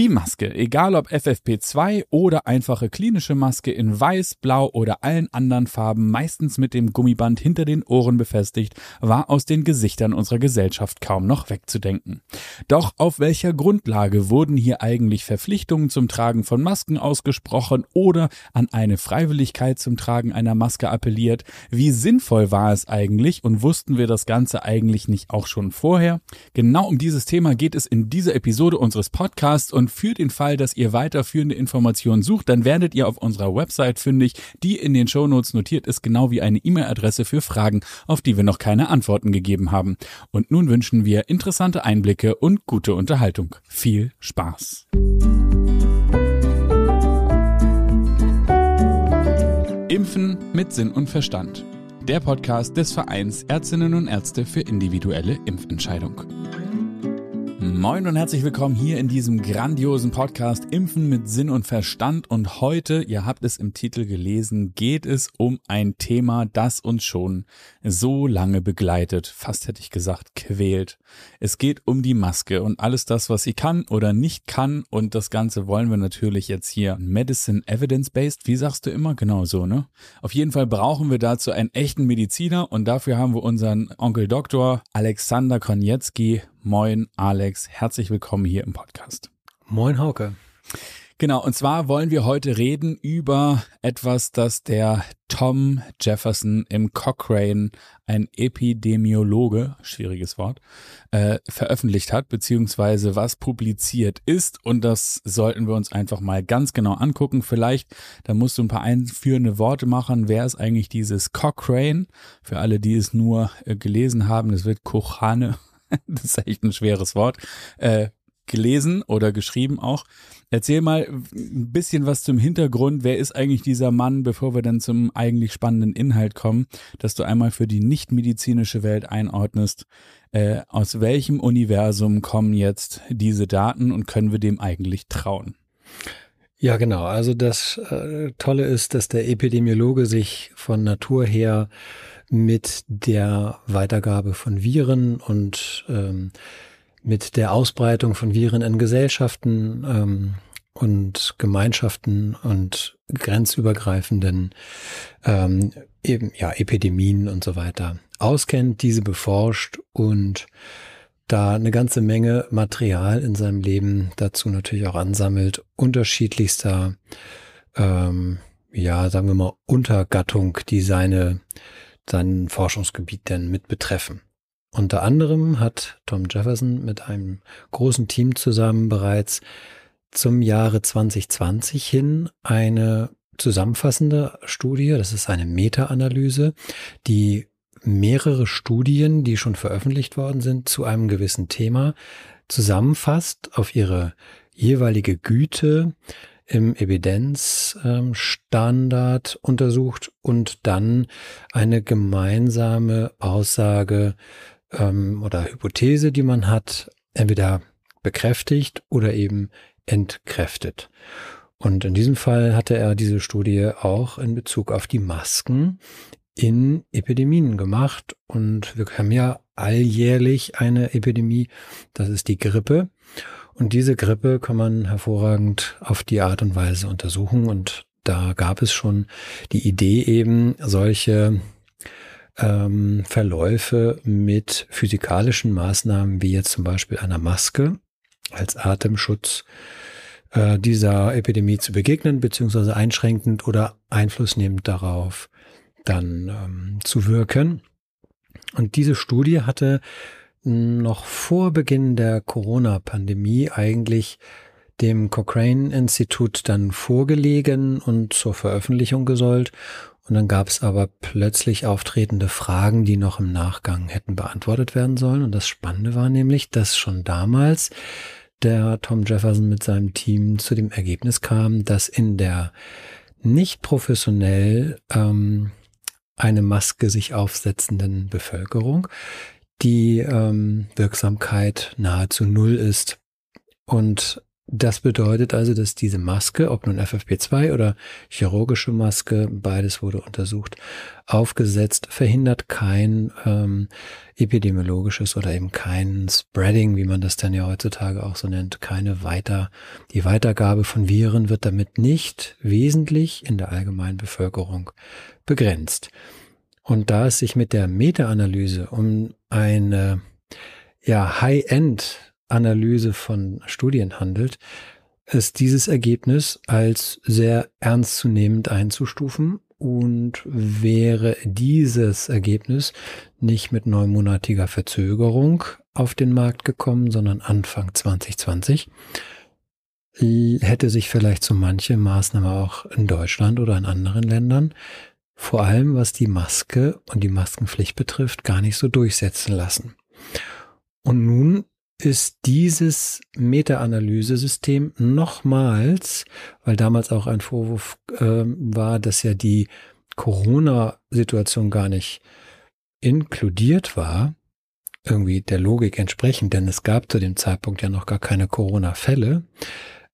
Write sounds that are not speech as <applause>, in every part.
Die Maske, egal ob FFP2 oder einfache klinische Maske in weiß, blau oder allen anderen Farben, meistens mit dem Gummiband hinter den Ohren befestigt, war aus den Gesichtern unserer Gesellschaft kaum noch wegzudenken. Doch auf welcher Grundlage wurden hier eigentlich Verpflichtungen zum Tragen von Masken ausgesprochen oder an eine Freiwilligkeit zum Tragen einer Maske appelliert? Wie sinnvoll war es eigentlich und wussten wir das Ganze eigentlich nicht auch schon vorher? Genau um dieses Thema geht es in dieser Episode unseres Podcasts und für den Fall, dass ihr weiterführende Informationen sucht, dann werdet ihr auf unserer Website fündig, die in den Shownotes notiert ist, genau wie eine E-Mail-Adresse für Fragen, auf die wir noch keine Antworten gegeben haben. Und nun wünschen wir interessante Einblicke und gute Unterhaltung. Viel Spaß! Impfen mit Sinn und Verstand. Der Podcast des Vereins Ärztinnen und Ärzte für individuelle Impfentscheidung. Moin und herzlich willkommen hier in diesem grandiosen Podcast Impfen mit Sinn und Verstand. Und heute, ihr habt es im Titel gelesen, geht es um ein Thema, das uns schon so lange begleitet, fast hätte ich gesagt, quält. Es geht um die Maske und alles das, was sie kann oder nicht kann. Und das Ganze wollen wir natürlich jetzt hier Medicine Evidence-Based. Wie sagst du immer? Genau so, ne? Auf jeden Fall brauchen wir dazu einen echten Mediziner und dafür haben wir unseren Onkel Doktor Alexander Konietzki Moin, Alex. Herzlich willkommen hier im Podcast. Moin, Hauke. Genau, und zwar wollen wir heute reden über etwas, das der Tom Jefferson im Cochrane, ein Epidemiologe, schwieriges Wort, äh, veröffentlicht hat, beziehungsweise was publiziert ist. Und das sollten wir uns einfach mal ganz genau angucken. Vielleicht, da musst du ein paar einführende Worte machen. Wer ist eigentlich dieses Cochrane? Für alle, die es nur äh, gelesen haben, das wird Kochane <laughs> das ist echt ein schweres Wort, äh, gelesen oder geschrieben auch. Erzähl mal ein bisschen was zum Hintergrund. Wer ist eigentlich dieser Mann, bevor wir dann zum eigentlich spannenden Inhalt kommen, dass du einmal für die nichtmedizinische Welt einordnest. Äh, aus welchem Universum kommen jetzt diese Daten und können wir dem eigentlich trauen? Ja, genau. Also das äh, Tolle ist, dass der Epidemiologe sich von Natur her mit der Weitergabe von Viren und ähm, mit der Ausbreitung von Viren in Gesellschaften ähm, und Gemeinschaften und grenzübergreifenden ähm, eben, ja, Epidemien und so weiter auskennt, diese beforscht und da eine ganze Menge Material in seinem Leben dazu natürlich auch ansammelt, unterschiedlichster, ähm, ja, sagen wir mal, Untergattung, die seine sein Forschungsgebiet denn mit betreffen. Unter anderem hat Tom Jefferson mit einem großen Team zusammen bereits zum Jahre 2020 hin eine zusammenfassende Studie, das ist eine Meta-Analyse, die mehrere Studien, die schon veröffentlicht worden sind, zu einem gewissen Thema zusammenfasst auf ihre jeweilige Güte, im Evidenzstandard untersucht und dann eine gemeinsame Aussage ähm, oder Hypothese, die man hat, entweder bekräftigt oder eben entkräftet. Und in diesem Fall hatte er diese Studie auch in Bezug auf die Masken in Epidemien gemacht. Und wir haben ja alljährlich eine Epidemie, das ist die Grippe. Und diese Grippe kann man hervorragend auf die Art und Weise untersuchen. Und da gab es schon die Idee eben, solche ähm, Verläufe mit physikalischen Maßnahmen wie jetzt zum Beispiel einer Maske als Atemschutz äh, dieser Epidemie zu begegnen, beziehungsweise einschränkend oder einflussnehmend darauf dann ähm, zu wirken. Und diese Studie hatte noch vor Beginn der Corona-Pandemie eigentlich dem Cochrane-Institut dann vorgelegen und zur Veröffentlichung gesollt. Und dann gab es aber plötzlich auftretende Fragen, die noch im Nachgang hätten beantwortet werden sollen. Und das Spannende war nämlich, dass schon damals der Tom Jefferson mit seinem Team zu dem Ergebnis kam, dass in der nicht professionell ähm, eine Maske sich aufsetzenden Bevölkerung die ähm, Wirksamkeit nahezu null ist. Und Das bedeutet also, dass diese Maske, ob nun FFP2 oder chirurgische Maske, beides wurde untersucht, aufgesetzt, verhindert kein ähm, epidemiologisches oder eben kein Spreading, wie man das dann ja heutzutage auch so nennt, keine weiter, die Weitergabe von Viren wird damit nicht wesentlich in der allgemeinen Bevölkerung begrenzt. Und da es sich mit der Meta-Analyse um eine ja, High-End Analyse von Studien handelt, ist dieses Ergebnis als sehr ernstzunehmend einzustufen und wäre dieses Ergebnis nicht mit neunmonatiger Verzögerung auf den Markt gekommen, sondern Anfang 2020, hätte sich vielleicht so manche Maßnahme auch in Deutschland oder in anderen Ländern, vor allem was die Maske und die Maskenpflicht betrifft, gar nicht so durchsetzen lassen. Und nun ist dieses Meta-Analyse-System nochmals, weil damals auch ein Vorwurf äh, war, dass ja die Corona-Situation gar nicht inkludiert war, irgendwie der Logik entsprechend, denn es gab zu dem Zeitpunkt ja noch gar keine Corona-Fälle,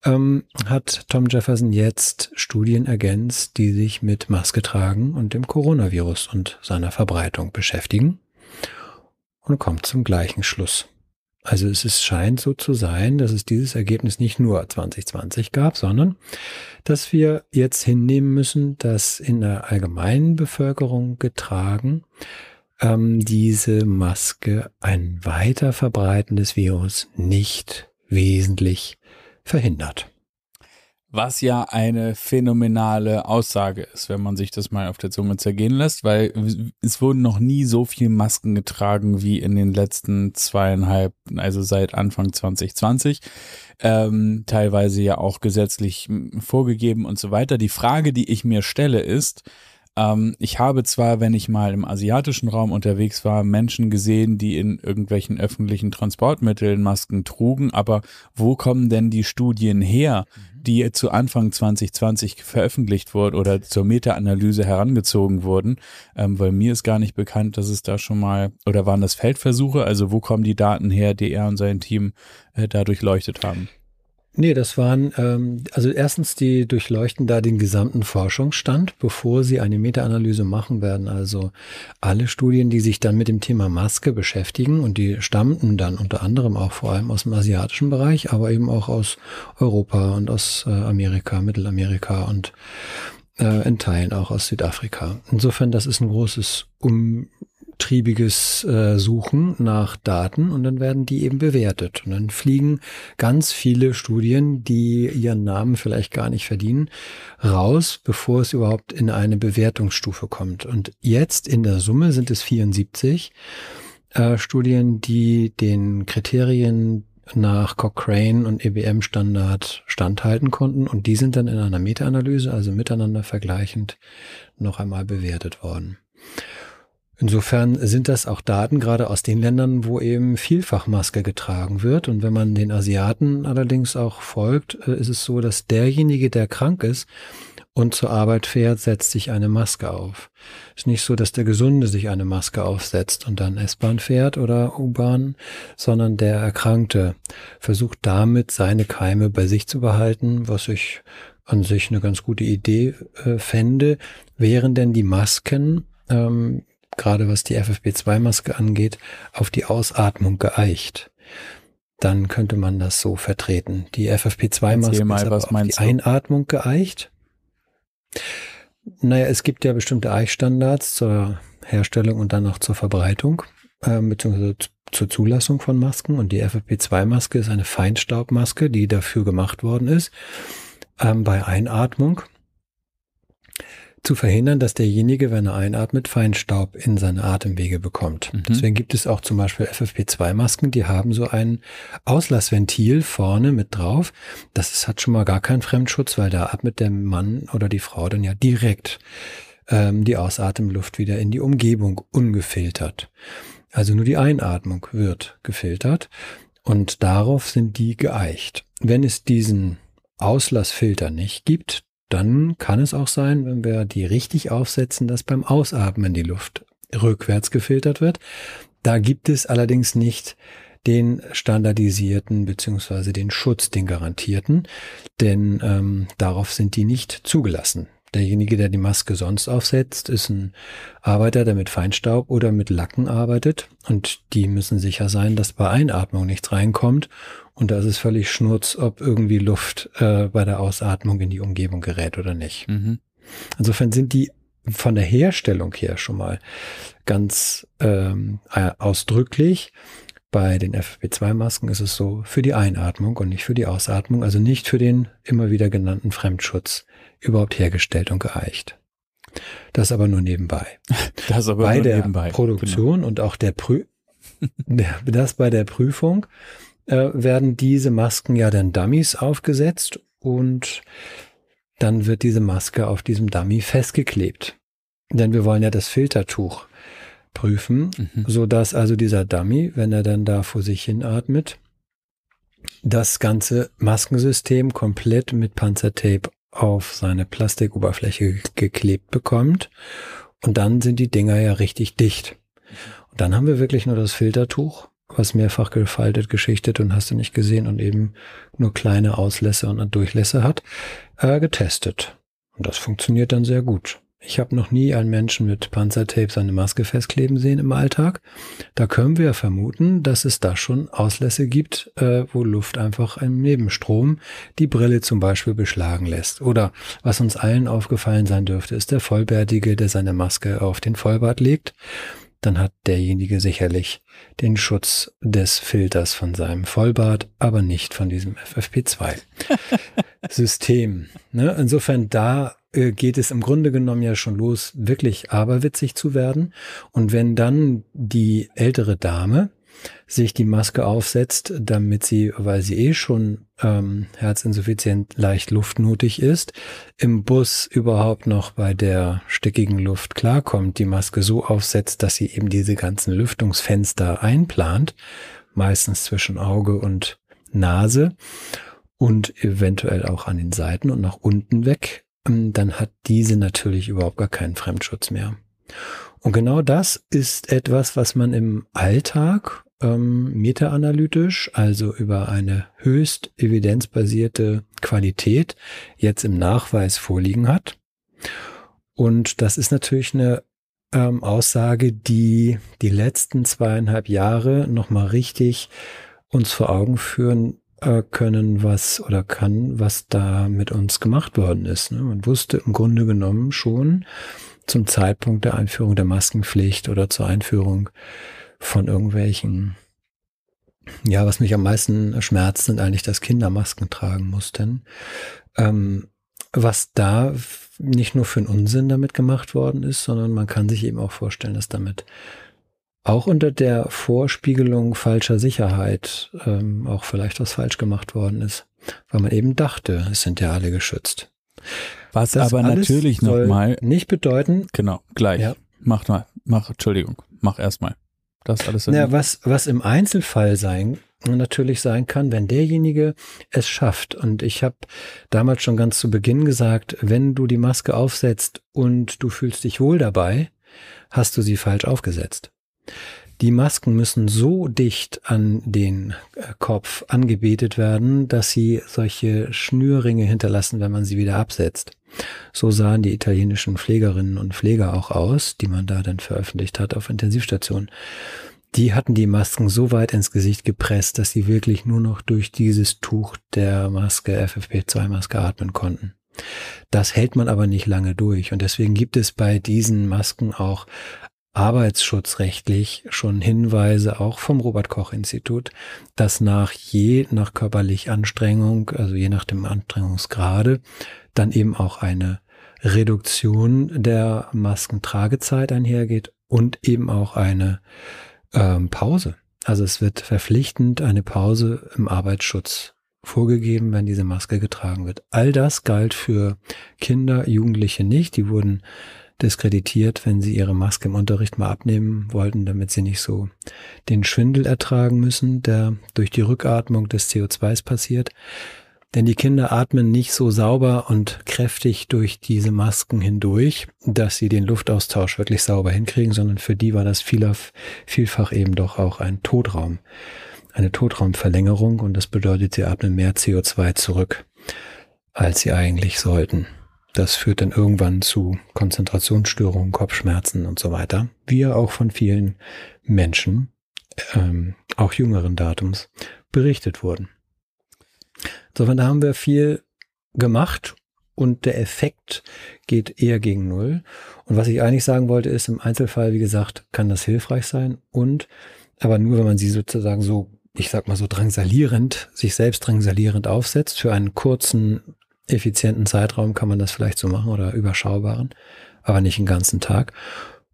ähm, hat Tom Jefferson jetzt Studien ergänzt, die sich mit Maske tragen und dem Coronavirus und seiner Verbreitung beschäftigen und kommt zum gleichen Schluss. Also es ist, scheint so zu sein, dass es dieses Ergebnis nicht nur 2020 gab, sondern dass wir jetzt hinnehmen müssen, dass in der allgemeinen Bevölkerung getragen ähm, diese Maske ein weiter Verbreiten des Virus nicht wesentlich verhindert. Was ja eine phänomenale Aussage ist, wenn man sich das mal auf der Zunge zergehen lässt, weil es wurden noch nie so viele Masken getragen wie in den letzten zweieinhalb, also seit Anfang 2020. Ähm, teilweise ja auch gesetzlich vorgegeben und so weiter. Die Frage, die ich mir stelle, ist, ähm, ich habe zwar, wenn ich mal im asiatischen Raum unterwegs war, Menschen gesehen, die in irgendwelchen öffentlichen Transportmitteln Masken trugen, aber wo kommen denn die Studien her, mhm. die zu Anfang 2020 veröffentlicht wurden oder zur Meta-Analyse herangezogen wurden? Ähm, weil mir ist gar nicht bekannt, dass es da schon mal, oder waren das Feldversuche? Also wo kommen die Daten her, die er und sein Team äh, da durchleuchtet haben? Nee, das waren, ähm, also erstens, die durchleuchten da den gesamten Forschungsstand, bevor sie eine Meta-Analyse machen werden. Also alle Studien, die sich dann mit dem Thema Maske beschäftigen und die stammten dann unter anderem auch vor allem aus dem asiatischen Bereich, aber eben auch aus Europa und aus äh, Amerika, Mittelamerika und äh, in Teilen auch aus Südafrika. Insofern, das ist ein großes um triebiges äh, Suchen nach Daten und dann werden die eben bewertet. Und dann fliegen ganz viele Studien, die ihren Namen vielleicht gar nicht verdienen, raus, bevor es überhaupt in eine Bewertungsstufe kommt. Und jetzt in der Summe sind es 74 äh, Studien, die den Kriterien nach Cochrane und EBM-Standard standhalten konnten und die sind dann in einer Meta-Analyse, also miteinander vergleichend, noch einmal bewertet worden. Insofern sind das auch Daten gerade aus den Ländern, wo eben Vielfachmaske getragen wird. Und wenn man den Asiaten allerdings auch folgt, äh, ist es so, dass derjenige, der krank ist und zur Arbeit fährt, setzt sich eine Maske auf. Es ist nicht so, dass der Gesunde sich eine Maske aufsetzt und dann S-Bahn fährt oder U-Bahn, sondern der Erkrankte versucht damit seine Keime bei sich zu behalten, was ich an sich eine ganz gute Idee äh, fände, wären denn die Masken ähm, gerade was die FFP2-Maske angeht, auf die Ausatmung geeicht. Dann könnte man das so vertreten. Die FFP2-Maske ist aber auf die du? Einatmung geeicht. Naja, es gibt ja bestimmte Eichstandards zur Herstellung und dann auch zur Verbreitung, äh, beziehungsweise zur Zulassung von Masken. Und die FFP2-Maske ist eine Feinstaubmaske, die dafür gemacht worden ist, ähm, bei Einatmung zu verhindern, dass derjenige, wenn er einatmet, Feinstaub in seine Atemwege bekommt. Mhm. Deswegen gibt es auch zum Beispiel FFP2-Masken, die haben so ein Auslassventil vorne mit drauf. Das ist, hat schon mal gar keinen Fremdschutz, weil da atmet der Mann oder die Frau dann ja direkt ähm, die Ausatemluft wieder in die Umgebung ungefiltert. Also nur die Einatmung wird gefiltert und darauf sind die geeicht. Wenn es diesen Auslassfilter nicht gibt, dann kann es auch sein, wenn wir die richtig aufsetzen, dass beim Ausatmen die Luft rückwärts gefiltert wird. Da gibt es allerdings nicht den standardisierten beziehungsweise den Schutz, den garantierten, denn ähm, darauf sind die nicht zugelassen. Derjenige, der die Maske sonst aufsetzt, ist ein Arbeiter, der mit Feinstaub oder mit Lacken arbeitet und die müssen sicher sein, dass bei Einatmung nichts reinkommt und da ist es völlig schnurz, ob irgendwie Luft äh, bei der Ausatmung in die Umgebung gerät oder nicht. Mhm. Insofern sind die von der Herstellung her schon mal ganz ähm, äh, ausdrücklich. Bei den FFP2-Masken ist es so für die Einatmung und nicht für die Ausatmung, also nicht für den immer wieder genannten Fremdschutz überhaupt hergestellt und geeicht. Das aber nur nebenbei. <laughs> Das aber bei nur der nebenbei. Produktion genau. und auch der Prü <laughs> das bei der Prüfung äh, werden diese Masken ja dann Dummies aufgesetzt und dann wird diese Maske auf diesem Dummy festgeklebt. Denn wir wollen ja das Filtertuch prüfen, mhm. so dass also dieser Dummy, wenn er dann da vor sich hin atmet, das ganze Maskensystem komplett mit Panzertape auf seine Plastikoberfläche geklebt bekommt. Und dann sind die Dinger ja richtig dicht. Und dann haben wir wirklich nur das Filtertuch, was mehrfach gefaltet, geschichtet und hast du nicht gesehen und eben nur kleine Auslässe und Durchlässe hat, äh, getestet. Und das funktioniert dann sehr gut. Ich habe noch nie einen Menschen mit Panzertape seine Maske festkleben sehen im Alltag. Da können wir vermuten, dass es da schon Auslässe gibt, äh, wo Luft einfach im Nebenstrom die Brille zum Beispiel beschlagen lässt. Oder was uns allen aufgefallen sein dürfte, ist der Vollbärtige, der seine Maske auf den Vollbart legt. Dann hat derjenige sicherlich den Schutz des Filters von seinem Vollbart, aber nicht von diesem FFP2-System. <laughs> ne? Insofern da äh, geht es im Grunde genommen ja schon los, wirklich aberwitzig zu werden. Und wenn dann die ältere Dame sich die Maske aufsetzt, damit sie, weil sie eh schon ähm, herzinsuffizient leicht luftnotig ist, im Bus überhaupt noch bei der stickigen Luft klarkommt, die Maske so aufsetzt, dass sie eben diese ganzen Lüftungsfenster einplant, meistens zwischen Auge und Nase und eventuell auch an den Seiten und nach unten weg ähm, dann hat diese natürlich überhaupt gar keinen Fremdschutz mehr. Und genau das ist etwas, was man im Alltag ähm, meta-analytisch, also über eine höchst evidenzbasierte Qualität, jetzt im Nachweis vorliegen hat. Und das ist natürlich eine ähm, Aussage, die die letzten zweieinhalb Jahre nochmal richtig uns vor Augen führen, äh, können, was oder kann, was da mit uns gemacht worden ist. Ne? Man wusste im Grunde genommen schon zum Zeitpunkt der Einführung der Maskenpflicht oder zur Einführung von irgendwelchen ja, was mich am meisten schmerzt, sind eigentlich, dass Kinder Masken tragen mussten. Ähm, was da nicht nur für einen Unsinn damit gemacht worden ist, sondern man kann sich eben auch vorstellen, dass damit auch unter der Vorspiegelung falscher Sicherheit ähm, auch vielleicht was falsch gemacht worden ist, weil man eben dachte, es sind ja alle geschützt. Was das aber natürlich nochmal nicht bedeuten. Genau, gleich. Ja. Mach mal, mach, Entschuldigung, mach erstmal. Das alles. Ja, was, was im Einzelfall sein natürlich sein kann, wenn derjenige es schafft. Und ich habe damals schon ganz zu Beginn gesagt, wenn du die Maske aufsetzt und du fühlst dich wohl dabei, hast du sie falsch aufgesetzt. Die Masken müssen so dicht an den äh, Kopf angebetet werden, dass sie solche Schnürringe hinterlassen, wenn man sie wieder absetzt. So sahen die italienischen Pflegerinnen und Pfleger auch aus, die man da dann veröffentlicht hat auf Intensivstationen. Die hatten die Masken so weit ins Gesicht gepresst, dass sie wirklich nur noch durch dieses Tuch der Maske, FFP2-Maske atmen konnten. Das hält man aber nicht lange durch und deswegen gibt es bei diesen Masken auch arbeitsschutzrechtlich schon Hinweise auch vom Robert Koch Institut, dass nach je nach körperlich Anstrengung, also je nach dem Anstrengungsgrade, dann eben auch eine Reduktion der Maskentragezeit einhergeht und eben auch eine ähm, Pause. Also es wird verpflichtend eine Pause im Arbeitsschutz vorgegeben, wenn diese Maske getragen wird. All das galt für Kinder, Jugendliche nicht. Die wurden diskreditiert, wenn sie ihre Maske im Unterricht mal abnehmen wollten, damit sie nicht so den Schwindel ertragen müssen, der durch die Rückatmung des CO2s passiert. Denn die Kinder atmen nicht so sauber und kräftig durch diese Masken hindurch, dass sie den Luftaustausch wirklich sauber hinkriegen, sondern für die war das vielfach eben doch auch ein Todraum eine Totraumverlängerung und das bedeutet, sie atmen mehr CO2 zurück, als sie eigentlich sollten. Das führt dann irgendwann zu Konzentrationsstörungen, Kopfschmerzen und so weiter, wie ja auch von vielen Menschen, ähm, auch jüngeren Datums, berichtet wurden. Insofern haben wir viel gemacht und der Effekt geht eher gegen Null. Und was ich eigentlich sagen wollte, ist, im Einzelfall, wie gesagt, kann das hilfreich sein und aber nur, wenn man sie sozusagen so, ich sag mal so drangsalierend, sich selbst drangsalierend aufsetzt. Für einen kurzen, effizienten Zeitraum kann man das vielleicht so machen oder überschaubaren, aber nicht den ganzen Tag.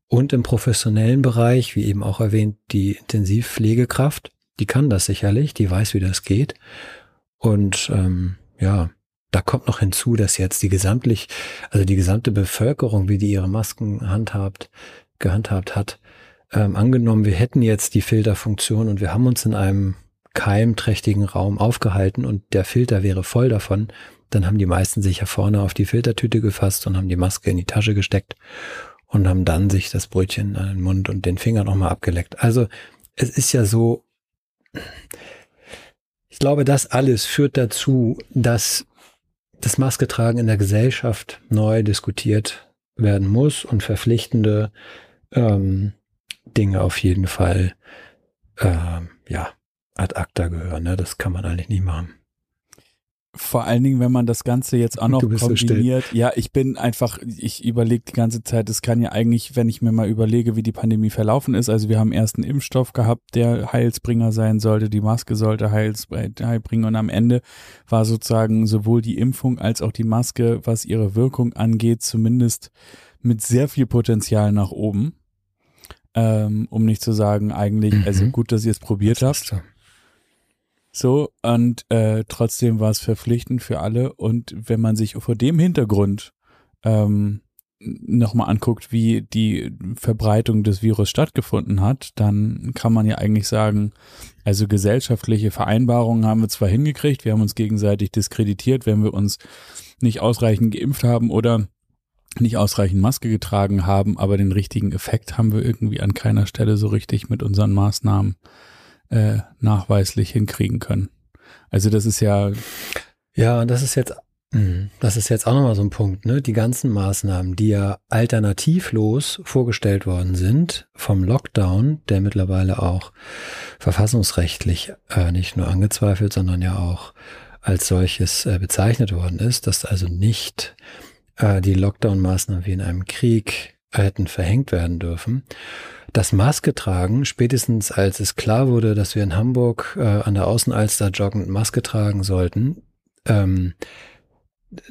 Und im professionellen Bereich, wie eben auch erwähnt, die Intensivpflegekraft, die kann das sicherlich, die weiß, wie das geht. Und ähm, ja, da kommt noch hinzu, dass jetzt die gesamtlich, also die gesamte Bevölkerung, wie die ihre Masken handhabt, gehandhabt hat, ähm, angenommen, wir hätten jetzt die Filterfunktion und wir haben uns in einem keimträchtigen Raum aufgehalten und der Filter wäre voll davon, dann haben die meisten sich ja vorne auf die Filtertüte gefasst und haben die Maske in die Tasche gesteckt und haben dann sich das Brötchen an den Mund und den Finger nochmal abgeleckt. Also es ist ja so, ich glaube, das alles führt dazu, dass das Masketragen in der Gesellschaft neu diskutiert werden muss und verpflichtende ähm, Dinge auf jeden Fall äh, ja ad acta gehören. Ne? Das kann man eigentlich nicht machen. Vor allen Dingen, wenn man das Ganze jetzt auch noch kombiniert. So ja, ich bin einfach, ich überlege die ganze Zeit, es kann ja eigentlich, wenn ich mir mal überlege, wie die Pandemie verlaufen ist, also wir haben erst einen Impfstoff gehabt, der Heilsbringer sein sollte, die Maske sollte Heils, Heilbringer und am Ende war sozusagen sowohl die Impfung als auch die Maske, was ihre Wirkung angeht, zumindest mit sehr viel Potenzial nach oben. Ähm, um nicht zu sagen, eigentlich, also mhm. gut, dass ihr es probiert habt. So. Und äh, trotzdem war es verpflichtend für alle. Und wenn man sich vor dem Hintergrund ähm, nochmal anguckt, wie die Verbreitung des Virus stattgefunden hat, dann kann man ja eigentlich sagen, also gesellschaftliche Vereinbarungen haben wir zwar hingekriegt, wir haben uns gegenseitig diskreditiert, wenn wir uns nicht ausreichend geimpft haben oder nicht ausreichend Maske getragen haben, aber den richtigen Effekt haben wir irgendwie an keiner Stelle so richtig mit unseren Maßnahmen äh, nachweislich hinkriegen können. Also das ist ja. Ja, das ist jetzt, hm, das ist jetzt auch nochmal so ein Punkt, ne? Die ganzen Maßnahmen, die ja alternativlos vorgestellt worden sind vom Lockdown, der mittlerweile auch verfassungsrechtlich äh, nicht nur angezweifelt, sondern ja auch als solches äh, bezeichnet worden ist, dass also nicht äh, die Lockdown-Maßnahmen wie in einem Krieg hätten verhängt werden dürfen das Maske tragen, spätestens als es klar wurde, dass wir in Hamburg äh, an der Außenalster joggend Maske tragen sollten, ähm,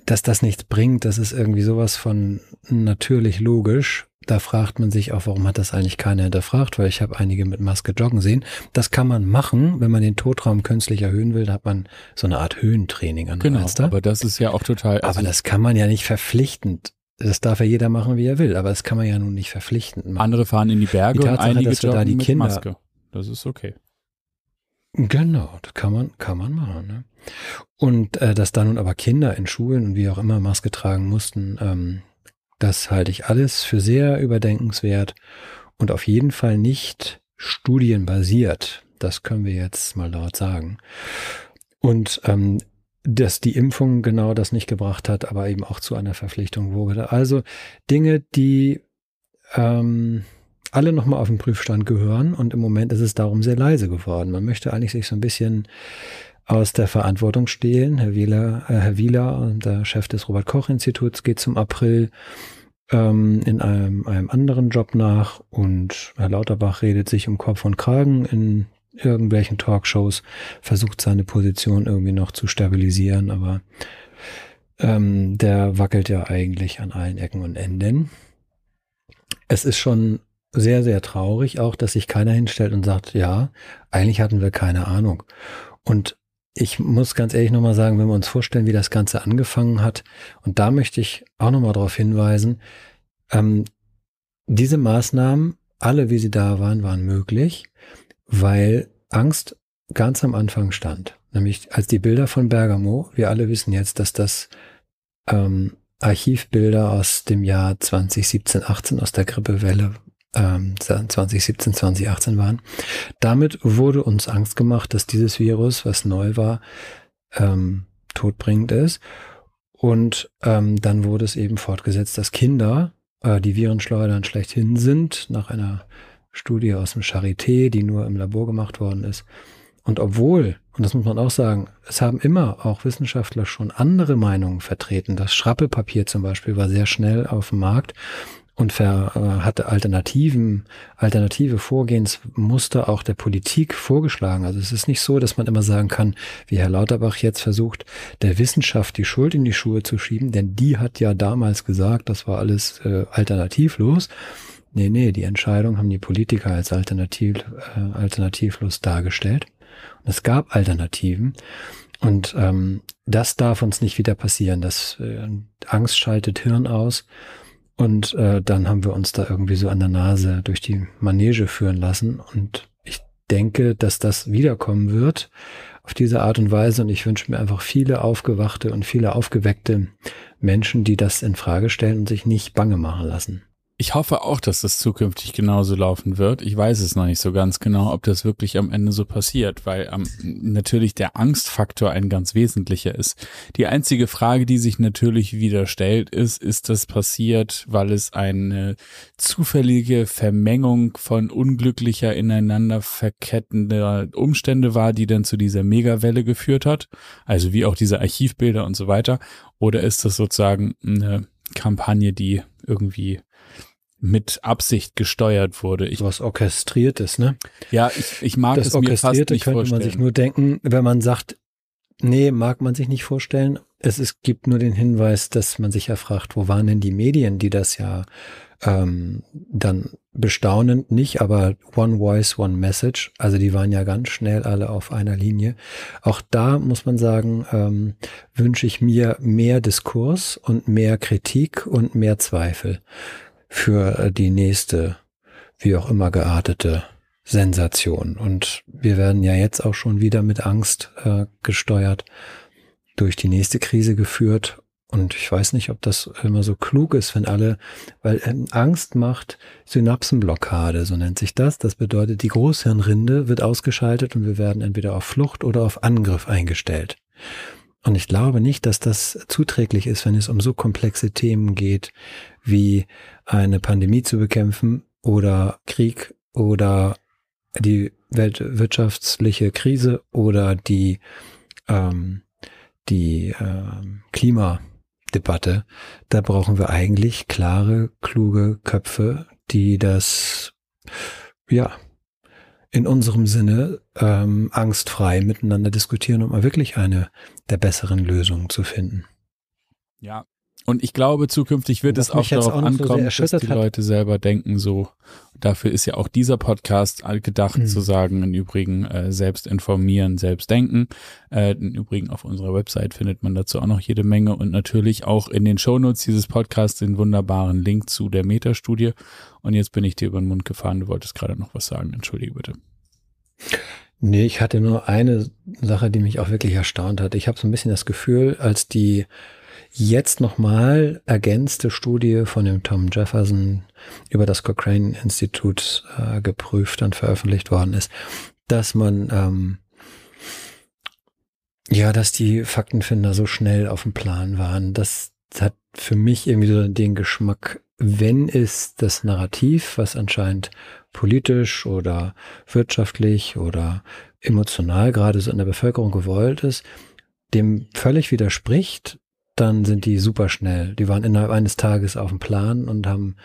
dass das nichts bringt, das ist irgendwie sowas von natürlich logisch. Da fragt man sich auch, warum hat das eigentlich keiner hinterfragt, weil ich habe einige mit Maske joggen sehen. Das kann man machen, wenn man den Totraum künstlich erhöhen will, da hat man so eine Art Höhentraining an der genau, Alster. Aber das ist ja auch total. Also aber das kann man ja nicht verpflichtend das darf ja jeder machen, wie er will, aber das kann man ja nun nicht verpflichtend machen. Andere fahren in die Berge die Tatsache, und einige dass wir da die mit Kinder, Maske. Das ist okay. Genau, das kann man, kann man machen. Ne? Und äh, dass da nun aber Kinder in Schulen und wie auch immer Maske tragen mussten, ähm, das halte ich alles für sehr überdenkenswert und auf jeden Fall nicht studienbasiert. Das können wir jetzt mal laut sagen. Und ähm, dass die Impfung genau das nicht gebracht hat, aber eben auch zu einer Verpflichtung wurde. Also Dinge, die ähm, alle nochmal auf den Prüfstand gehören und im Moment ist es darum sehr leise geworden. Man möchte eigentlich sich so ein bisschen aus der Verantwortung stehlen. Herr Wieler, äh, Herr Wieler, der Chef des Robert Koch Instituts, geht zum April ähm, in einem, einem anderen Job nach und Herr Lauterbach redet sich um Kopf und Kragen in irgendwelchen Talkshows, versucht seine Position irgendwie noch zu stabilisieren, aber ähm, der wackelt ja eigentlich an allen Ecken und Enden. Es ist schon sehr, sehr traurig auch, dass sich keiner hinstellt und sagt, ja, eigentlich hatten wir keine Ahnung. Und ich muss ganz ehrlich nochmal sagen, wenn wir uns vorstellen, wie das Ganze angefangen hat, und da möchte ich auch nochmal darauf hinweisen, ähm, diese Maßnahmen, alle wie sie da waren, waren möglich weil Angst ganz am Anfang stand. Nämlich als die Bilder von Bergamo, wir alle wissen jetzt, dass das ähm, Archivbilder aus dem Jahr 2017, 18 aus der Grippewelle ähm, 2017, 2018 waren. Damit wurde uns Angst gemacht, dass dieses Virus, was neu war, ähm, todbringend ist. Und ähm, dann wurde es eben fortgesetzt, dass Kinder, äh, die Virenschleudern schlechthin sind, nach einer Studie aus dem Charité, die nur im Labor gemacht worden ist. Und obwohl, und das muss man auch sagen, es haben immer auch Wissenschaftler schon andere Meinungen vertreten. Das Schrappelpapier zum Beispiel war sehr schnell auf dem Markt und ver, äh, hatte Alternativen, alternative Vorgehensmuster auch der Politik vorgeschlagen. Also es ist nicht so, dass man immer sagen kann, wie Herr Lauterbach jetzt versucht, der Wissenschaft die Schuld in die Schuhe zu schieben, denn die hat ja damals gesagt, das war alles äh, alternativlos. Nee, nee, die Entscheidung haben die Politiker als alternativ, äh, alternativlos dargestellt. Und es gab Alternativen. Und ähm, das darf uns nicht wieder passieren. Das äh, Angst schaltet Hirn aus. Und äh, dann haben wir uns da irgendwie so an der Nase durch die Manege führen lassen. Und ich denke, dass das wiederkommen wird auf diese Art und Weise. Und ich wünsche mir einfach viele aufgewachte und viele aufgeweckte Menschen, die das in Frage stellen und sich nicht bange machen lassen. Ich hoffe auch, dass das zukünftig genauso laufen wird. Ich weiß es noch nicht so ganz genau, ob das wirklich am Ende so passiert, weil ähm, natürlich der Angstfaktor ein ganz wesentlicher ist. Die einzige Frage, die sich natürlich wieder stellt, ist, ist das passiert, weil es eine zufällige Vermengung von unglücklicher ineinander verkettender Umstände war, die dann zu dieser Megawelle geführt hat? Also wie auch diese Archivbilder und so weiter. Oder ist das sozusagen eine Kampagne, die irgendwie mit Absicht gesteuert wurde. Ich, Was orchestriertes, ne? Ja, ich, ich mag das es mir fast nicht könnte vorstellen. man sich nur denken, wenn man sagt, nee, mag man sich nicht vorstellen. Es ist, gibt nur den Hinweis, dass man sich ja fragt, wo waren denn die Medien, die das ja ähm, dann bestaunend nicht, aber One Voice, One Message, also die waren ja ganz schnell alle auf einer Linie. Auch da muss man sagen, ähm, wünsche ich mir mehr Diskurs und mehr Kritik und mehr Zweifel für äh, die nächste, wie auch immer geartete Sensation. Und wir werden ja jetzt auch schon wieder mit Angst äh, gesteuert, durch die nächste Krise geführt. Und ich weiß nicht, ob das immer so klug ist, wenn alle, weil ähm, Angst macht Synapsenblockade, so nennt sich das. Das bedeutet, die Großhirnrinde wird ausgeschaltet und wir werden entweder auf Flucht oder auf Angriff eingestellt. Und ich glaube nicht, dass das zuträglich ist, wenn es um so komplexe Themen geht, wie eine Pandemie zu bekämpfen oder Krieg oder die weltwirtschaftliche Krise oder die, ähm, die ähm, Klimadebatte. Da brauchen wir eigentlich klare, kluge Köpfe, die das ja in unserem Sinne ähm, angstfrei miteinander diskutieren, um mal wirklich eine der besseren Lösungen zu finden. Ja, und ich glaube, zukünftig wird es auch darauf auch ankommen, so dass die hat. Leute selber denken so. Dafür ist ja auch dieser Podcast gedacht, mhm. zu sagen, im Übrigen äh, selbst informieren, selbst denken. Äh, Im Übrigen auf unserer Website findet man dazu auch noch jede Menge und natürlich auch in den Shownotes dieses Podcasts den wunderbaren Link zu der Metastudie. Und jetzt bin ich dir über den Mund gefahren. Du wolltest gerade noch was sagen. Entschuldige bitte. Nee, ich hatte nur eine Sache, die mich auch wirklich erstaunt hat. Ich habe so ein bisschen das Gefühl, als die jetzt nochmal ergänzte Studie von dem Tom Jefferson über das Cochrane Institut äh, geprüft und veröffentlicht worden ist, dass man ähm, ja, dass die Faktenfinder so schnell auf dem Plan waren. Das hat für mich irgendwie so den Geschmack, wenn es das Narrativ, was anscheinend politisch oder wirtschaftlich oder emotional gerade so in der Bevölkerung gewollt ist, dem völlig widerspricht, dann sind die super schnell. Die waren innerhalb eines Tages auf dem Plan und haben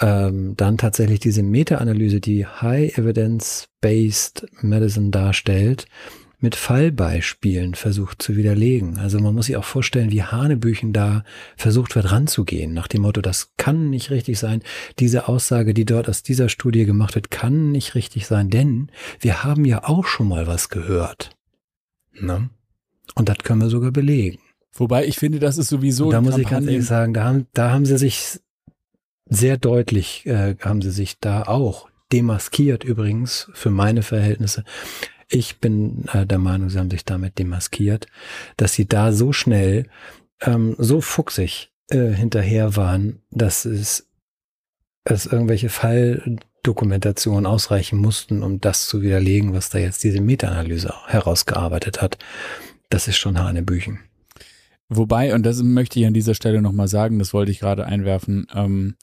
ähm, dann tatsächlich diese Meta-Analyse, die High Evidence-Based Medicine darstellt, mit Fallbeispielen versucht zu widerlegen. Also man muss sich auch vorstellen, wie Hanebüchen da versucht wird ranzugehen, nach dem Motto, das kann nicht richtig sein. Diese Aussage, die dort aus dieser Studie gemacht wird, kann nicht richtig sein, denn wir haben ja auch schon mal was gehört. Ne? Und das können wir sogar belegen. Wobei ich finde, das ist sowieso. Und da muss ich ganz ehrlich sagen, da haben, da haben sie sich sehr deutlich, äh, haben sie sich da auch demaskiert übrigens für meine Verhältnisse. Ich bin äh, der Meinung, sie haben sich damit demaskiert, dass sie da so schnell, ähm, so fuchsig äh, hinterher waren, dass es es irgendwelche Falldokumentationen ausreichen mussten, um das zu widerlegen, was da jetzt diese Meta-Analyse herausgearbeitet hat. Das ist schon Hanebüchen. Wobei, und das möchte ich an dieser Stelle nochmal sagen, das wollte ich gerade einwerfen, ähm,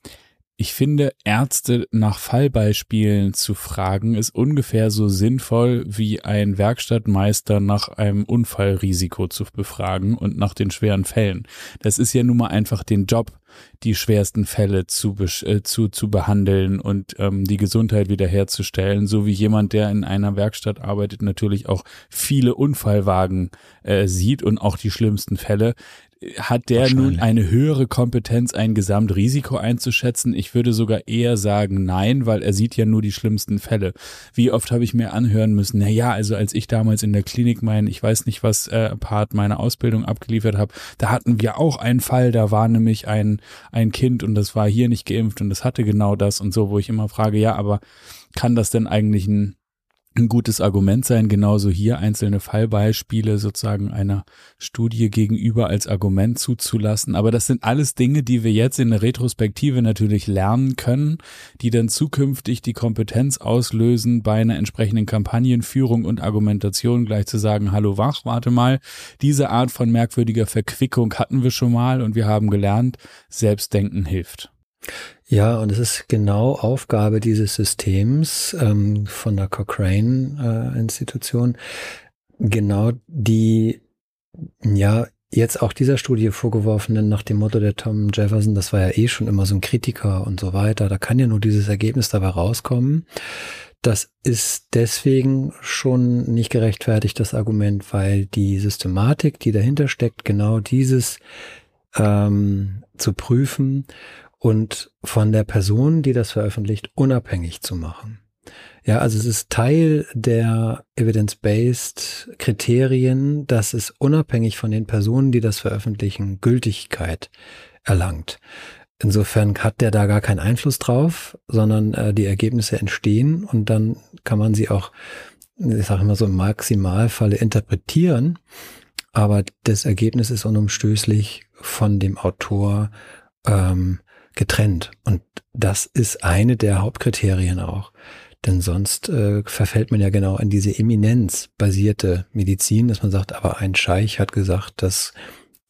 ich finde, Ärzte nach Fallbeispielen zu fragen, ist ungefähr so sinnvoll wie ein Werkstattmeister nach einem Unfallrisiko zu befragen und nach den schweren Fällen. Das ist ja nun mal einfach den Job, die schwersten Fälle zu, äh, zu, zu behandeln und ähm, die Gesundheit wiederherzustellen, so wie jemand, der in einer Werkstatt arbeitet, natürlich auch viele Unfallwagen äh, sieht und auch die schlimmsten Fälle hat der nun eine höhere Kompetenz, ein Gesamtrisiko einzuschätzen? Ich würde sogar eher sagen nein, weil er sieht ja nur die schlimmsten Fälle. Wie oft habe ich mir anhören müssen, na ja, also als ich damals in der Klinik mein, ich weiß nicht was, äh, Part meiner Ausbildung abgeliefert habe, da hatten wir auch einen Fall, da war nämlich ein, ein Kind und das war hier nicht geimpft und das hatte genau das und so, wo ich immer frage, ja, aber kann das denn eigentlich ein ein gutes Argument sein, genauso hier einzelne Fallbeispiele sozusagen einer Studie gegenüber als Argument zuzulassen. Aber das sind alles Dinge, die wir jetzt in der Retrospektive natürlich lernen können, die dann zukünftig die Kompetenz auslösen, bei einer entsprechenden Kampagnenführung und Argumentation gleich zu sagen, hallo wach, warte mal, diese Art von merkwürdiger Verquickung hatten wir schon mal und wir haben gelernt, Selbstdenken hilft. Ja, und es ist genau Aufgabe dieses Systems ähm, von der Cochrane-Institution, äh, genau die, ja, jetzt auch dieser Studie vorgeworfenen nach dem Motto der Tom Jefferson, das war ja eh schon immer so ein Kritiker und so weiter, da kann ja nur dieses Ergebnis dabei rauskommen. Das ist deswegen schon nicht gerechtfertigt, das Argument, weil die Systematik, die dahinter steckt, genau dieses ähm, zu prüfen und von der Person, die das veröffentlicht, unabhängig zu machen. Ja, also es ist Teil der evidence-based Kriterien, dass es unabhängig von den Personen, die das veröffentlichen, Gültigkeit erlangt. Insofern hat der da gar keinen Einfluss drauf, sondern äh, die Ergebnisse entstehen und dann kann man sie auch, ich sage immer so im Maximalfalle interpretieren, aber das Ergebnis ist unumstößlich von dem Autor ähm, getrennt. Und das ist eine der Hauptkriterien auch. Denn sonst äh, verfällt man ja genau in diese eminenzbasierte Medizin, dass man sagt, aber ein Scheich hat gesagt, das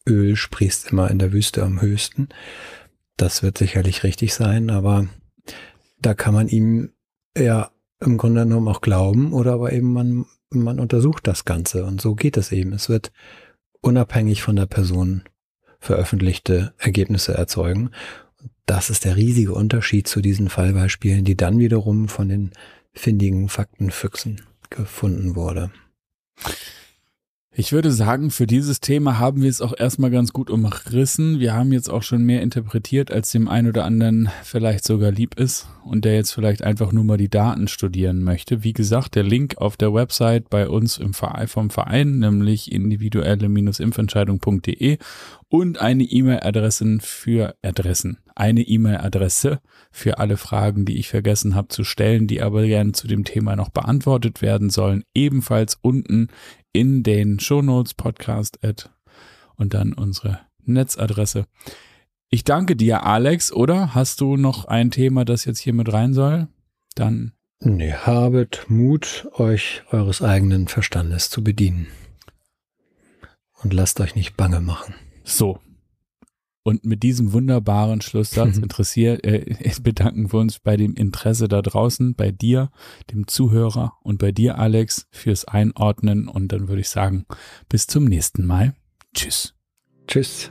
Öl sprießt immer in der Wüste am höchsten. Das wird sicherlich richtig sein, aber da kann man ihm ja im Grunde genommen auch glauben oder aber eben man, man untersucht das Ganze und so geht es eben. Es wird unabhängig von der Person veröffentlichte Ergebnisse erzeugen das ist der riesige Unterschied zu diesen Fallbeispielen, die dann wiederum von den findigen Faktenfüchsen gefunden wurde. Ich würde sagen, für dieses Thema haben wir es auch erstmal ganz gut umrissen. Wir haben jetzt auch schon mehr interpretiert, als dem einen oder anderen vielleicht sogar lieb ist und der jetzt vielleicht einfach nur mal die Daten studieren möchte. Wie gesagt, der Link auf der Website bei uns im Verein, vom Verein, nämlich individuelle-impfentscheidung.de und eine E-Mail-Adressen für Adressen. Eine E-Mail-Adresse für alle Fragen, die ich vergessen habe zu stellen, die aber gerne zu dem Thema noch beantwortet werden sollen. Ebenfalls unten in den Shownotes Podcast at und dann unsere Netzadresse. Ich danke dir, Alex, oder? Hast du noch ein Thema, das jetzt hier mit rein soll? Dann. Nee, habet Mut, euch eures eigenen Verstandes zu bedienen. Und lasst euch nicht bange machen. So. Und mit diesem wunderbaren Schlusssatz interessiert, äh, <laughs> bedanken wir uns bei dem Interesse da draußen, bei dir, dem Zuhörer und bei dir, Alex, fürs Einordnen. Und dann würde ich sagen, bis zum nächsten Mal. Tschüss. Tschüss.